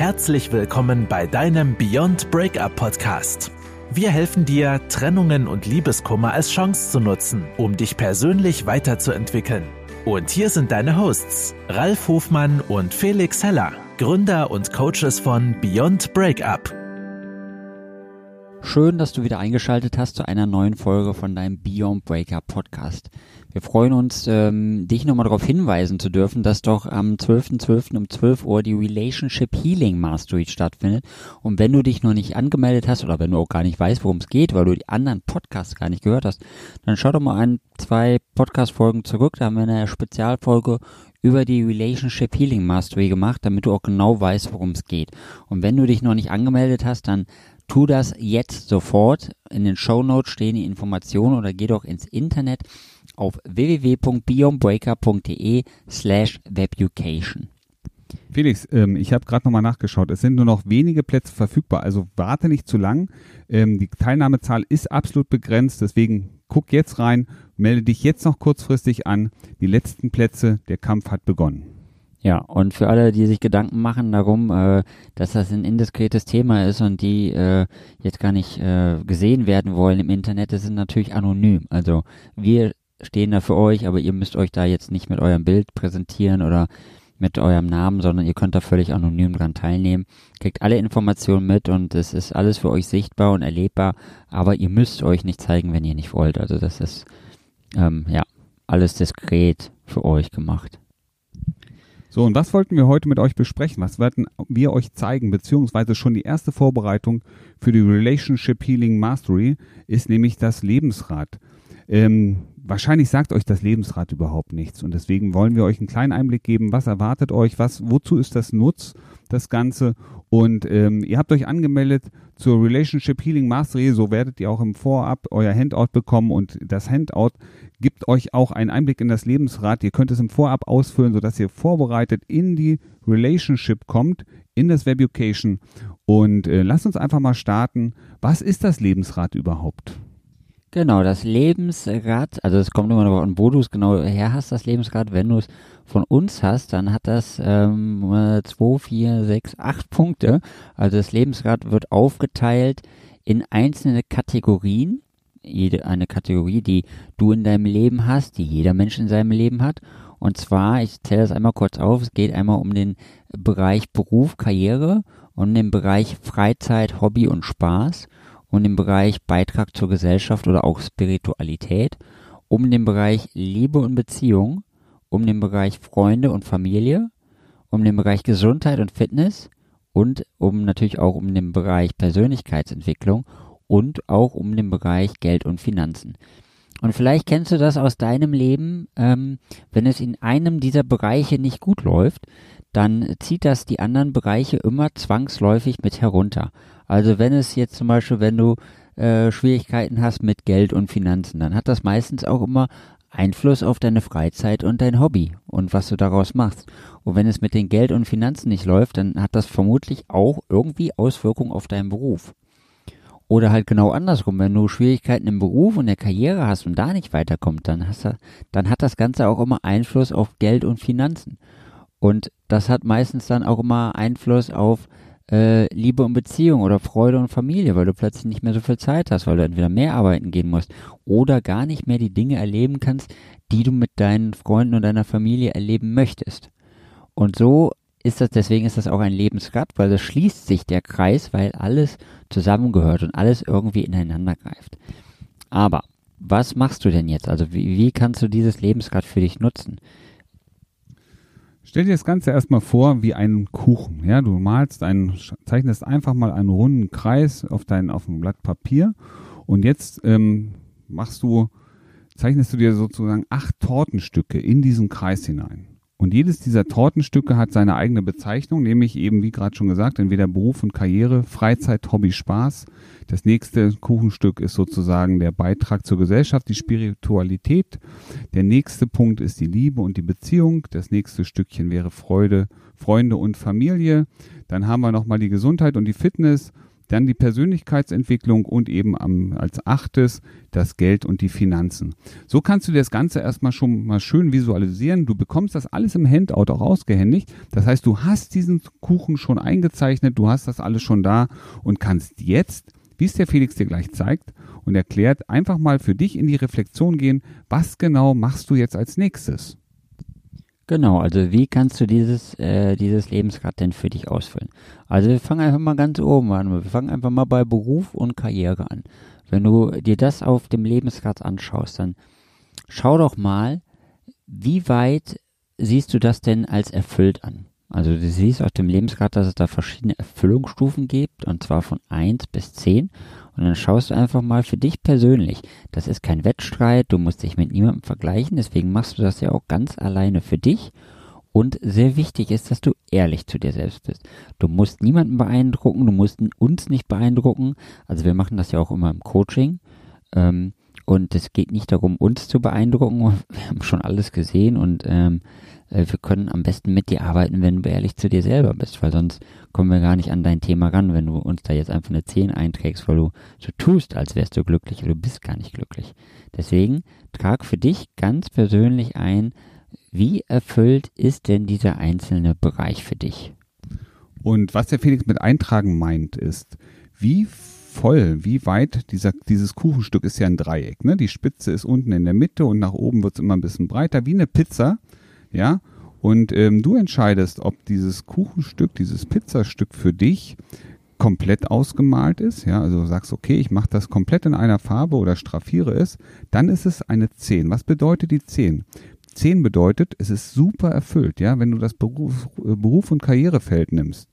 Herzlich willkommen bei deinem Beyond Breakup Podcast. Wir helfen dir, Trennungen und Liebeskummer als Chance zu nutzen, um dich persönlich weiterzuentwickeln. Und hier sind deine Hosts, Ralf Hofmann und Felix Heller, Gründer und Coaches von Beyond Breakup. Schön, dass du wieder eingeschaltet hast zu einer neuen Folge von deinem Beyond Breakup Podcast. Wir freuen uns, ähm, dich nochmal darauf hinweisen zu dürfen, dass doch am 12.12. .12. um 12 Uhr die Relationship Healing Mastery stattfindet. Und wenn du dich noch nicht angemeldet hast oder wenn du auch gar nicht weißt, worum es geht, weil du die anderen Podcasts gar nicht gehört hast, dann schau doch mal ein, zwei Podcast-Folgen zurück. Da haben wir eine Spezialfolge über die Relationship Healing Mastery gemacht, damit du auch genau weißt, worum es geht. Und wenn du dich noch nicht angemeldet hast, dann tu das jetzt sofort. In den Show Notes stehen die Informationen oder geh doch ins Internet auf www.beyondbreaker.de slash webucation. Felix, ähm, ich habe gerade nochmal nachgeschaut. Es sind nur noch wenige Plätze verfügbar, also warte nicht zu lang. Ähm, die Teilnahmezahl ist absolut begrenzt, deswegen guck jetzt rein, melde dich jetzt noch kurzfristig an. Die letzten Plätze, der Kampf hat begonnen. Ja, und für alle, die sich Gedanken machen darum, äh, dass das ein indiskretes Thema ist und die äh, jetzt gar nicht äh, gesehen werden wollen im Internet, das sind natürlich anonym. Also wir stehen da für euch, aber ihr müsst euch da jetzt nicht mit eurem Bild präsentieren oder mit eurem Namen, sondern ihr könnt da völlig anonym dran teilnehmen. Kriegt alle Informationen mit und es ist alles für euch sichtbar und erlebbar, aber ihr müsst euch nicht zeigen, wenn ihr nicht wollt. Also das ist ähm, ja alles diskret für euch gemacht. So, und was wollten wir heute mit euch besprechen? Was werden wir euch zeigen, beziehungsweise schon die erste Vorbereitung für die Relationship Healing Mastery ist nämlich das Lebensrad. Ähm, wahrscheinlich sagt euch das Lebensrad überhaupt nichts. Und deswegen wollen wir euch einen kleinen Einblick geben, was erwartet euch, was, wozu ist das Nutz, das Ganze? Und ähm, ihr habt euch angemeldet zur Relationship Healing Mastery, so werdet ihr auch im Vorab euer Handout bekommen und das Handout gibt euch auch einen Einblick in das Lebensrad. Ihr könnt es im Vorab ausfüllen, sodass ihr vorbereitet in die Relationship kommt, in das Webucation und äh, lasst uns einfach mal starten. Was ist das Lebensrad überhaupt? Genau, das Lebensrad, also es kommt immer noch an, wo du es genau her hast, das Lebensrad. Wenn du es von uns hast, dann hat das ähm, zwei, vier, sechs, acht Punkte. Also das Lebensrad wird aufgeteilt in einzelne Kategorien. Jede eine Kategorie, die du in deinem Leben hast, die jeder Mensch in seinem Leben hat. Und zwar, ich zähle das einmal kurz auf, es geht einmal um den Bereich Beruf, Karriere und den Bereich Freizeit, Hobby und Spaß um den Bereich Beitrag zur Gesellschaft oder auch Spiritualität, um den Bereich Liebe und Beziehung, um den Bereich Freunde und Familie, um den Bereich Gesundheit und Fitness und um natürlich auch um den Bereich Persönlichkeitsentwicklung und auch um den Bereich Geld und Finanzen. Und vielleicht kennst du das aus deinem Leben, ähm, wenn es in einem dieser Bereiche nicht gut läuft, dann zieht das die anderen Bereiche immer zwangsläufig mit herunter. Also wenn es jetzt zum Beispiel, wenn du äh, Schwierigkeiten hast mit Geld und Finanzen, dann hat das meistens auch immer Einfluss auf deine Freizeit und dein Hobby und was du daraus machst. Und wenn es mit den Geld und Finanzen nicht läuft, dann hat das vermutlich auch irgendwie Auswirkungen auf deinen Beruf. Oder halt genau andersrum, wenn du Schwierigkeiten im Beruf und der Karriere hast und da nicht weiterkommst, dann, hast du, dann hat das Ganze auch immer Einfluss auf Geld und Finanzen. Und das hat meistens dann auch immer Einfluss auf äh, Liebe und Beziehung oder Freude und Familie, weil du plötzlich nicht mehr so viel Zeit hast, weil du entweder mehr arbeiten gehen musst oder gar nicht mehr die Dinge erleben kannst, die du mit deinen Freunden und deiner Familie erleben möchtest. Und so ist das, deswegen ist das auch ein Lebensrad, weil das schließt sich der Kreis, weil alles zusammengehört und alles irgendwie ineinander greift. Aber was machst du denn jetzt? Also wie, wie kannst du dieses Lebensrad für dich nutzen? Stell dir das Ganze erstmal vor wie einen Kuchen. Ja, du malst einen, zeichnest einfach mal einen runden Kreis auf dein, auf ein Blatt Papier und jetzt ähm, machst du, zeichnest du dir sozusagen acht Tortenstücke in diesen Kreis hinein. Und jedes dieser Tortenstücke hat seine eigene Bezeichnung, nämlich eben, wie gerade schon gesagt, entweder Beruf und Karriere, Freizeit, Hobby, Spaß. Das nächste Kuchenstück ist sozusagen der Beitrag zur Gesellschaft, die Spiritualität. Der nächste Punkt ist die Liebe und die Beziehung. Das nächste Stückchen wäre Freude, Freunde und Familie. Dann haben wir nochmal die Gesundheit und die Fitness. Dann die Persönlichkeitsentwicklung und eben am, als achtes das Geld und die Finanzen. So kannst du dir das Ganze erstmal schon mal schön visualisieren. Du bekommst das alles im Handout auch ausgehändigt. Das heißt, du hast diesen Kuchen schon eingezeichnet, du hast das alles schon da und kannst jetzt, wie es der Felix dir gleich zeigt und erklärt, einfach mal für dich in die Reflexion gehen, was genau machst du jetzt als nächstes? Genau, also wie kannst du dieses, äh, dieses Lebensrad denn für dich ausfüllen? Also wir fangen einfach mal ganz oben an. Wir fangen einfach mal bei Beruf und Karriere an. Wenn du dir das auf dem Lebensrad anschaust, dann schau doch mal, wie weit siehst du das denn als erfüllt an? Also du siehst auf dem Lebensrad, dass es da verschiedene Erfüllungsstufen gibt, und zwar von 1 bis 10. Und dann schaust du einfach mal für dich persönlich. Das ist kein Wettstreit, du musst dich mit niemandem vergleichen, deswegen machst du das ja auch ganz alleine für dich. Und sehr wichtig ist, dass du ehrlich zu dir selbst bist. Du musst niemanden beeindrucken, du musst uns nicht beeindrucken. Also wir machen das ja auch immer im Coaching. Ähm, und es geht nicht darum, uns zu beeindrucken. Wir haben schon alles gesehen und ähm, äh, wir können am besten mit dir arbeiten, wenn du ehrlich zu dir selber bist, weil sonst kommen wir gar nicht an dein Thema ran, wenn du uns da jetzt einfach eine 10 einträgst, weil du so tust, als wärst du glücklich, aber du bist gar nicht glücklich. Deswegen trag für dich ganz persönlich ein, wie erfüllt ist denn dieser einzelne Bereich für dich? Und was der Felix mit eintragen meint, ist, wie voll, wie weit dieser, dieses Kuchenstück ist ja ein Dreieck. Ne? Die Spitze ist unten in der Mitte und nach oben wird es immer ein bisschen breiter, wie eine Pizza ja. Und ähm, du entscheidest, ob dieses Kuchenstück, dieses Pizzastück für dich komplett ausgemalt ist, ja, also sagst, okay, ich mache das komplett in einer Farbe oder straffiere es, dann ist es eine 10. Was bedeutet die 10? 10 bedeutet, es ist super erfüllt, ja, wenn du das Beruf, äh, Beruf und Karrierefeld nimmst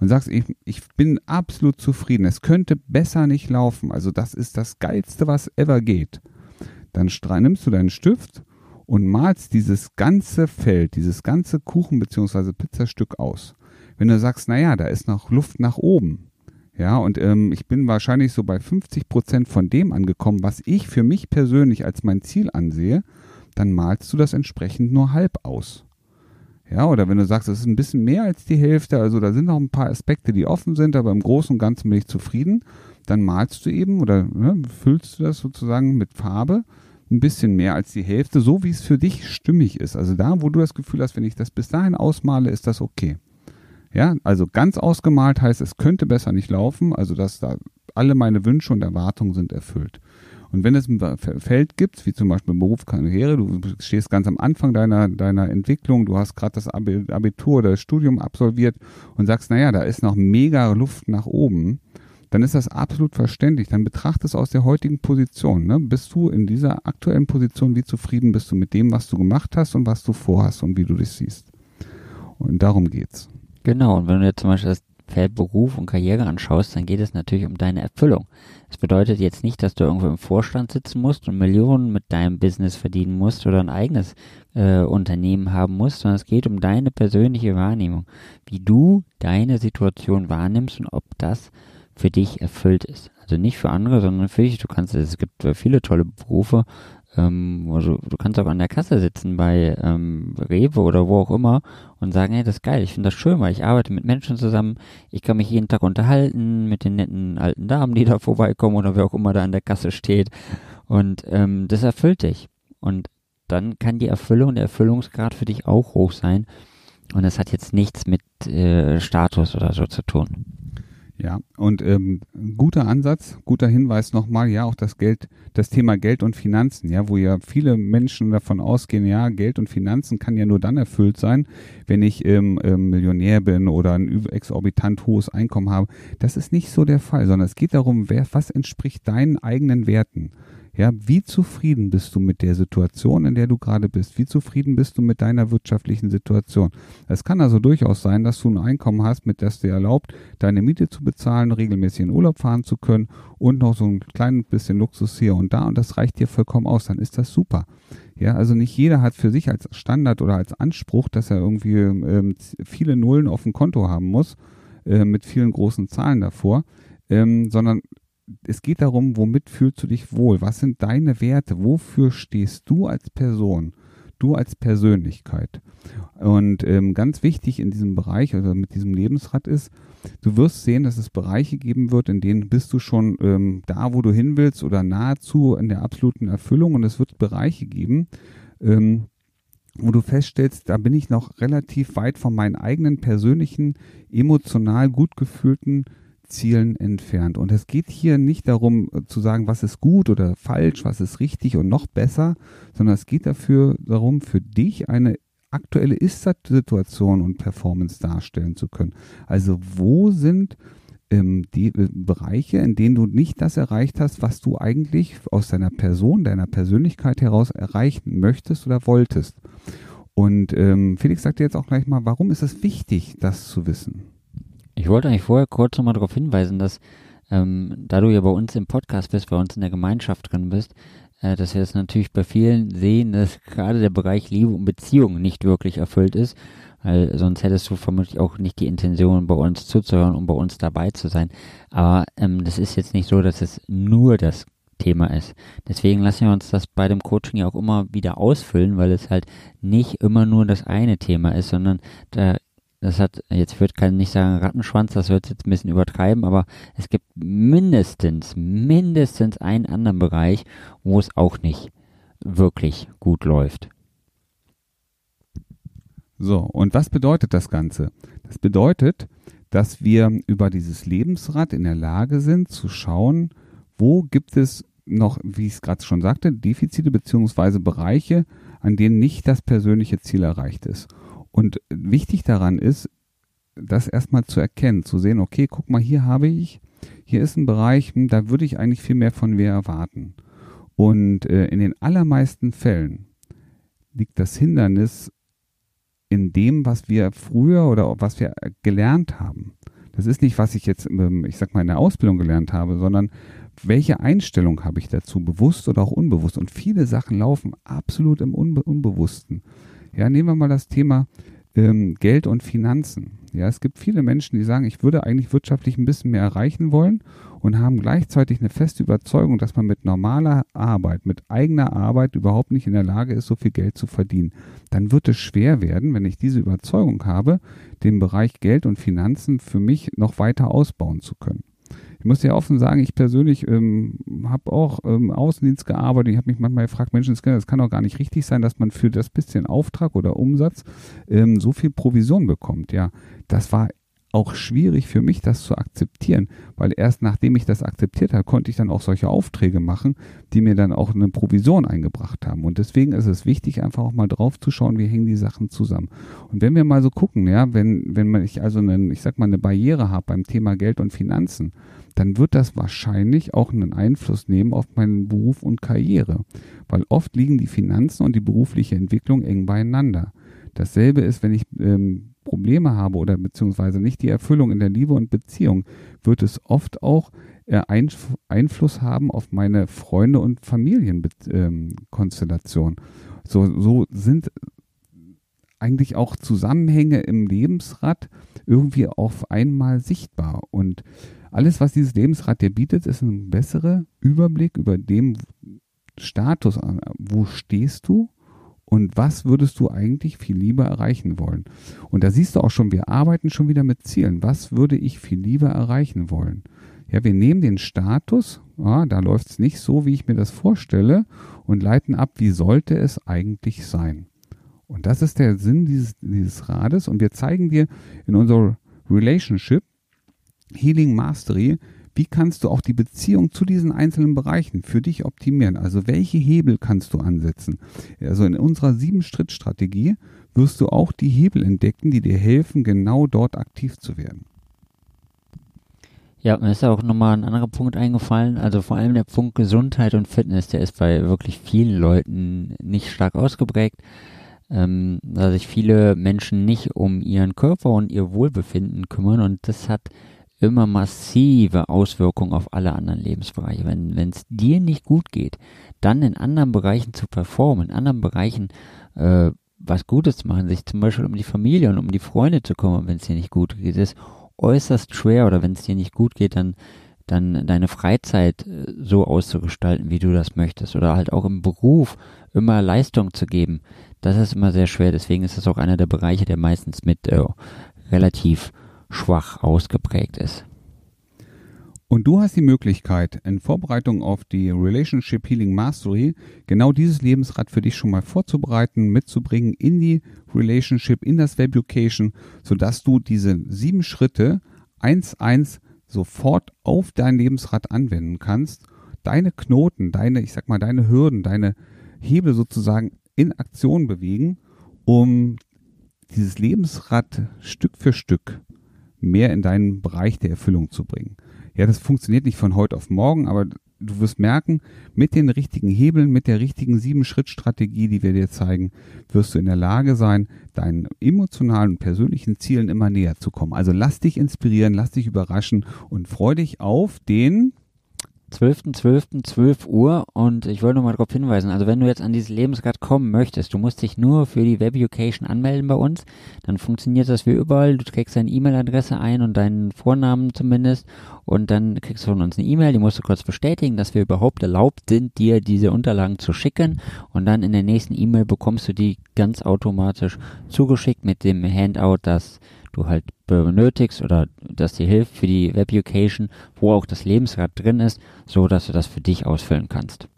und sagst, ich, ich bin absolut zufrieden, es könnte besser nicht laufen, also das ist das Geilste, was ever geht, dann nimmst du deinen Stift und malst dieses ganze Feld, dieses ganze Kuchen- bzw. Pizzastück aus. Wenn du sagst, naja, da ist noch Luft nach oben, ja, und ähm, ich bin wahrscheinlich so bei 50 Prozent von dem angekommen, was ich für mich persönlich als mein Ziel ansehe, dann malst du das entsprechend nur halb aus. Ja, oder wenn du sagst, es ist ein bisschen mehr als die Hälfte, also da sind noch ein paar Aspekte, die offen sind, aber im Großen und Ganzen bin ich zufrieden, dann malst du eben oder ne, füllst du das sozusagen mit Farbe ein bisschen mehr als die Hälfte, so wie es für dich stimmig ist. Also da, wo du das Gefühl hast, wenn ich das bis dahin ausmale, ist das okay. Ja, also ganz ausgemalt heißt, es könnte besser nicht laufen, also dass da alle meine Wünsche und Erwartungen sind erfüllt. Und wenn es ein Feld gibt, wie zum Beispiel Beruf, Karriere, du stehst ganz am Anfang deiner, deiner Entwicklung, du hast gerade das Abitur oder das Studium absolviert und sagst, naja, da ist noch mega Luft nach oben, dann ist das absolut verständlich. Dann betrachte es aus der heutigen Position. Ne? Bist du in dieser aktuellen Position, wie zufrieden bist du mit dem, was du gemacht hast und was du vorhast und wie du dich siehst? Und darum geht's. Genau, und wenn du jetzt zum Beispiel das Feld Beruf und Karriere anschaust, dann geht es natürlich um deine Erfüllung. Das bedeutet jetzt nicht, dass du irgendwo im Vorstand sitzen musst und Millionen mit deinem Business verdienen musst oder ein eigenes äh, Unternehmen haben musst, sondern es geht um deine persönliche Wahrnehmung, wie du deine Situation wahrnimmst und ob das für dich erfüllt ist. Also nicht für andere, sondern für dich. Du kannst, es gibt viele tolle Berufe, ähm, also du kannst auch an der Kasse sitzen bei ähm, Rewe oder wo auch immer und sagen, hey, das ist geil, ich finde das schön, weil ich arbeite mit Menschen zusammen, ich kann mich jeden Tag unterhalten mit den netten alten Damen, die da vorbeikommen oder wer auch immer da an der Kasse steht. Und ähm, das erfüllt dich. Und dann kann die Erfüllung, der Erfüllungsgrad für dich auch hoch sein. Und das hat jetzt nichts mit äh, Status oder so zu tun. Ja, und ähm, guter Ansatz, guter Hinweis nochmal, ja, auch das Geld, das Thema Geld und Finanzen, ja, wo ja viele Menschen davon ausgehen, ja, Geld und Finanzen kann ja nur dann erfüllt sein, wenn ich ähm, ähm, Millionär bin oder ein exorbitant hohes Einkommen habe. Das ist nicht so der Fall, sondern es geht darum, wer, was entspricht deinen eigenen Werten. Ja, wie zufrieden bist du mit der Situation, in der du gerade bist? Wie zufrieden bist du mit deiner wirtschaftlichen Situation? Es kann also durchaus sein, dass du ein Einkommen hast, mit das dir erlaubt, deine Miete zu bezahlen, regelmäßig in Urlaub fahren zu können und noch so ein kleines bisschen Luxus hier und da und das reicht dir vollkommen aus, dann ist das super. Ja, also nicht jeder hat für sich als Standard oder als Anspruch, dass er irgendwie ähm, viele Nullen auf dem Konto haben muss, äh, mit vielen großen Zahlen davor, ähm, sondern es geht darum, womit fühlst du dich wohl? Was sind deine Werte? Wofür stehst du als Person? du als Persönlichkeit. Und ähm, ganz wichtig in diesem Bereich, also mit diesem Lebensrad ist, du wirst sehen, dass es Bereiche geben wird, in denen bist du schon ähm, da, wo du hin willst oder nahezu in der absoluten Erfüllung. Und es wird Bereiche geben, ähm, wo du feststellst, da bin ich noch relativ weit von meinen eigenen persönlichen, emotional gut gefühlten Zielen entfernt. Und es geht hier nicht darum äh, zu sagen, was ist gut oder falsch, was ist richtig und noch besser, sondern es geht dafür darum, für dich eine aktuelle Ist-Situation und Performance darstellen zu können. Also wo sind ähm, die äh, Bereiche, in denen du nicht das erreicht hast, was du eigentlich aus deiner Person, deiner Persönlichkeit heraus erreichen möchtest oder wolltest. Und ähm, Felix sagt dir jetzt auch gleich mal, warum ist es wichtig, das zu wissen? Ich wollte eigentlich vorher kurz nochmal darauf hinweisen, dass ähm, da du ja bei uns im Podcast bist, bei uns in der Gemeinschaft drin bist, äh, dass wir es natürlich bei vielen sehen, dass gerade der Bereich Liebe und Beziehung nicht wirklich erfüllt ist, weil sonst hättest du vermutlich auch nicht die Intention, bei uns zuzuhören und bei uns dabei zu sein. Aber ähm, das ist jetzt nicht so, dass es nur das Thema ist. Deswegen lassen wir uns das bei dem Coaching ja auch immer wieder ausfüllen, weil es halt nicht immer nur das eine Thema ist, sondern da das hat, jetzt wird kann nicht sagen Rattenschwanz, das wird jetzt ein bisschen übertreiben, aber es gibt mindestens, mindestens einen anderen Bereich, wo es auch nicht wirklich gut läuft. So, und was bedeutet das Ganze? Das bedeutet, dass wir über dieses Lebensrad in der Lage sind zu schauen, wo gibt es noch, wie ich es gerade schon sagte, Defizite beziehungsweise Bereiche, an denen nicht das persönliche Ziel erreicht ist. Und wichtig daran ist, das erstmal zu erkennen, zu sehen, okay, guck mal, hier habe ich, hier ist ein Bereich, hm, da würde ich eigentlich viel mehr von mir erwarten. Und äh, in den allermeisten Fällen liegt das Hindernis in dem, was wir früher oder was wir gelernt haben. Das ist nicht, was ich jetzt, ähm, ich sag mal, in der Ausbildung gelernt habe, sondern welche Einstellung habe ich dazu, bewusst oder auch unbewusst. Und viele Sachen laufen absolut im Unbe Unbewussten. Ja, nehmen wir mal das Thema ähm, Geld und Finanzen. Ja, es gibt viele Menschen, die sagen, ich würde eigentlich wirtschaftlich ein bisschen mehr erreichen wollen und haben gleichzeitig eine feste Überzeugung, dass man mit normaler Arbeit, mit eigener Arbeit überhaupt nicht in der Lage ist, so viel Geld zu verdienen. Dann wird es schwer werden, wenn ich diese Überzeugung habe, den Bereich Geld und Finanzen für mich noch weiter ausbauen zu können. Ich muss dir offen sagen, ich persönlich ähm, habe auch ähm, Außendienst gearbeitet. Ich habe mich manchmal gefragt, Menschen, das kann doch gar nicht richtig sein, dass man für das bisschen Auftrag oder Umsatz ähm, so viel Provision bekommt. Ja, das war auch schwierig für mich, das zu akzeptieren, weil erst nachdem ich das akzeptiert habe, konnte ich dann auch solche Aufträge machen, die mir dann auch eine Provision eingebracht haben. Und deswegen ist es wichtig, einfach auch mal drauf zu schauen, wie hängen die Sachen zusammen. Und wenn wir mal so gucken, ja, wenn, wenn man ich also einen, ich sag mal, eine Barriere habe beim Thema Geld und Finanzen, dann wird das wahrscheinlich auch einen Einfluss nehmen auf meinen Beruf und Karriere, weil oft liegen die Finanzen und die berufliche Entwicklung eng beieinander. Dasselbe ist, wenn ich ähm, Probleme habe oder beziehungsweise nicht die Erfüllung in der Liebe und Beziehung, wird es oft auch äh, Einf Einfluss haben auf meine Freunde und Familienkonstellation. Ähm, so, so sind eigentlich auch Zusammenhänge im Lebensrad irgendwie auf einmal sichtbar und alles, was dieses Lebensrad dir bietet, ist ein besserer Überblick über den Status, wo stehst du und was würdest du eigentlich viel lieber erreichen wollen. Und da siehst du auch schon, wir arbeiten schon wieder mit Zielen. Was würde ich viel lieber erreichen wollen? Ja, wir nehmen den Status, ja, da läuft es nicht so, wie ich mir das vorstelle, und leiten ab, wie sollte es eigentlich sein. Und das ist der Sinn dieses, dieses Rades. Und wir zeigen dir in unserer Relationship, Healing Mastery, wie kannst du auch die Beziehung zu diesen einzelnen Bereichen für dich optimieren? Also welche Hebel kannst du ansetzen? Also in unserer Sieben-Schritt-Strategie wirst du auch die Hebel entdecken, die dir helfen, genau dort aktiv zu werden. Ja, mir ist auch nochmal ein anderer Punkt eingefallen. Also vor allem der Punkt Gesundheit und Fitness, der ist bei wirklich vielen Leuten nicht stark ausgeprägt. Ähm, da sich viele Menschen nicht um ihren Körper und ihr Wohlbefinden kümmern und das hat immer massive Auswirkungen auf alle anderen Lebensbereiche. Wenn es dir nicht gut geht, dann in anderen Bereichen zu performen, in anderen Bereichen äh, was Gutes zu machen, sich zum Beispiel um die Familie und um die Freunde zu kümmern, wenn es dir nicht gut geht, ist äußerst schwer oder wenn es dir nicht gut geht, dann dann deine Freizeit äh, so auszugestalten, wie du das möchtest oder halt auch im Beruf immer Leistung zu geben. Das ist immer sehr schwer. Deswegen ist es auch einer der Bereiche, der meistens mit äh, relativ schwach ausgeprägt ist. Und du hast die Möglichkeit, in Vorbereitung auf die Relationship Healing Mastery genau dieses Lebensrad für dich schon mal vorzubereiten, mitzubringen in die Relationship, in das Webucation, sodass du diese sieben Schritte eins eins sofort auf dein Lebensrad anwenden kannst, deine Knoten, deine, ich sag mal, deine Hürden, deine Hebel sozusagen in Aktion bewegen, um dieses Lebensrad Stück für Stück mehr in deinen Bereich der Erfüllung zu bringen. Ja, das funktioniert nicht von heute auf morgen, aber du wirst merken, mit den richtigen Hebeln, mit der richtigen Sieben-Schritt-Strategie, die wir dir zeigen, wirst du in der Lage sein, deinen emotionalen und persönlichen Zielen immer näher zu kommen. Also lass dich inspirieren, lass dich überraschen und freu dich auf den 12.12.12 Uhr und ich wollte nur mal darauf hinweisen, also wenn du jetzt an dieses Lebensrad kommen möchtest, du musst dich nur für die Webucation anmelden bei uns, dann funktioniert das wie überall, du trägst deine E-Mail-Adresse ein und deinen Vornamen zumindest und dann kriegst du von uns eine E-Mail, die musst du kurz bestätigen, dass wir überhaupt erlaubt sind, dir diese Unterlagen zu schicken und dann in der nächsten E-Mail bekommst du die ganz automatisch zugeschickt mit dem Handout, das du halt benötigst oder das dir hilft für die Webucation, wo auch das Lebensrad drin ist, so dass du das für dich ausfüllen kannst.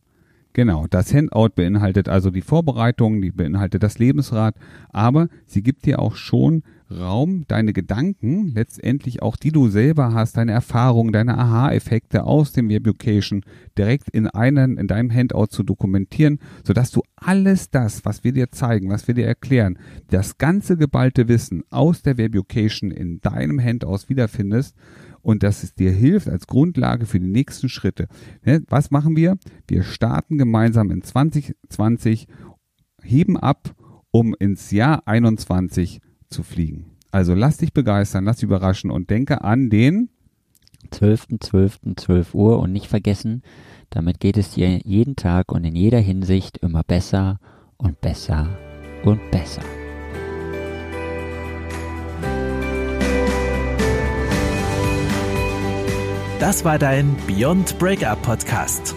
Genau, das Handout beinhaltet also die Vorbereitung, die beinhaltet das Lebensrad, aber sie gibt dir auch schon Raum, deine Gedanken, letztendlich auch die du selber hast, deine Erfahrungen, deine Aha-Effekte aus dem Webucation direkt in einen, in deinem Handout zu dokumentieren, sodass du alles das, was wir dir zeigen, was wir dir erklären, das ganze geballte Wissen aus der Webucation in deinem Handout wiederfindest und dass es dir hilft als Grundlage für die nächsten Schritte. Ne, was machen wir? Wir starten gemeinsam in 2020, heben ab, um ins Jahr 21 zu fliegen. Also lass dich begeistern, lass dich überraschen und denke an den 12.12. 12 Uhr und nicht vergessen, damit geht es dir jeden Tag und in jeder Hinsicht immer besser und besser und besser. Das war dein Beyond Breakup Podcast.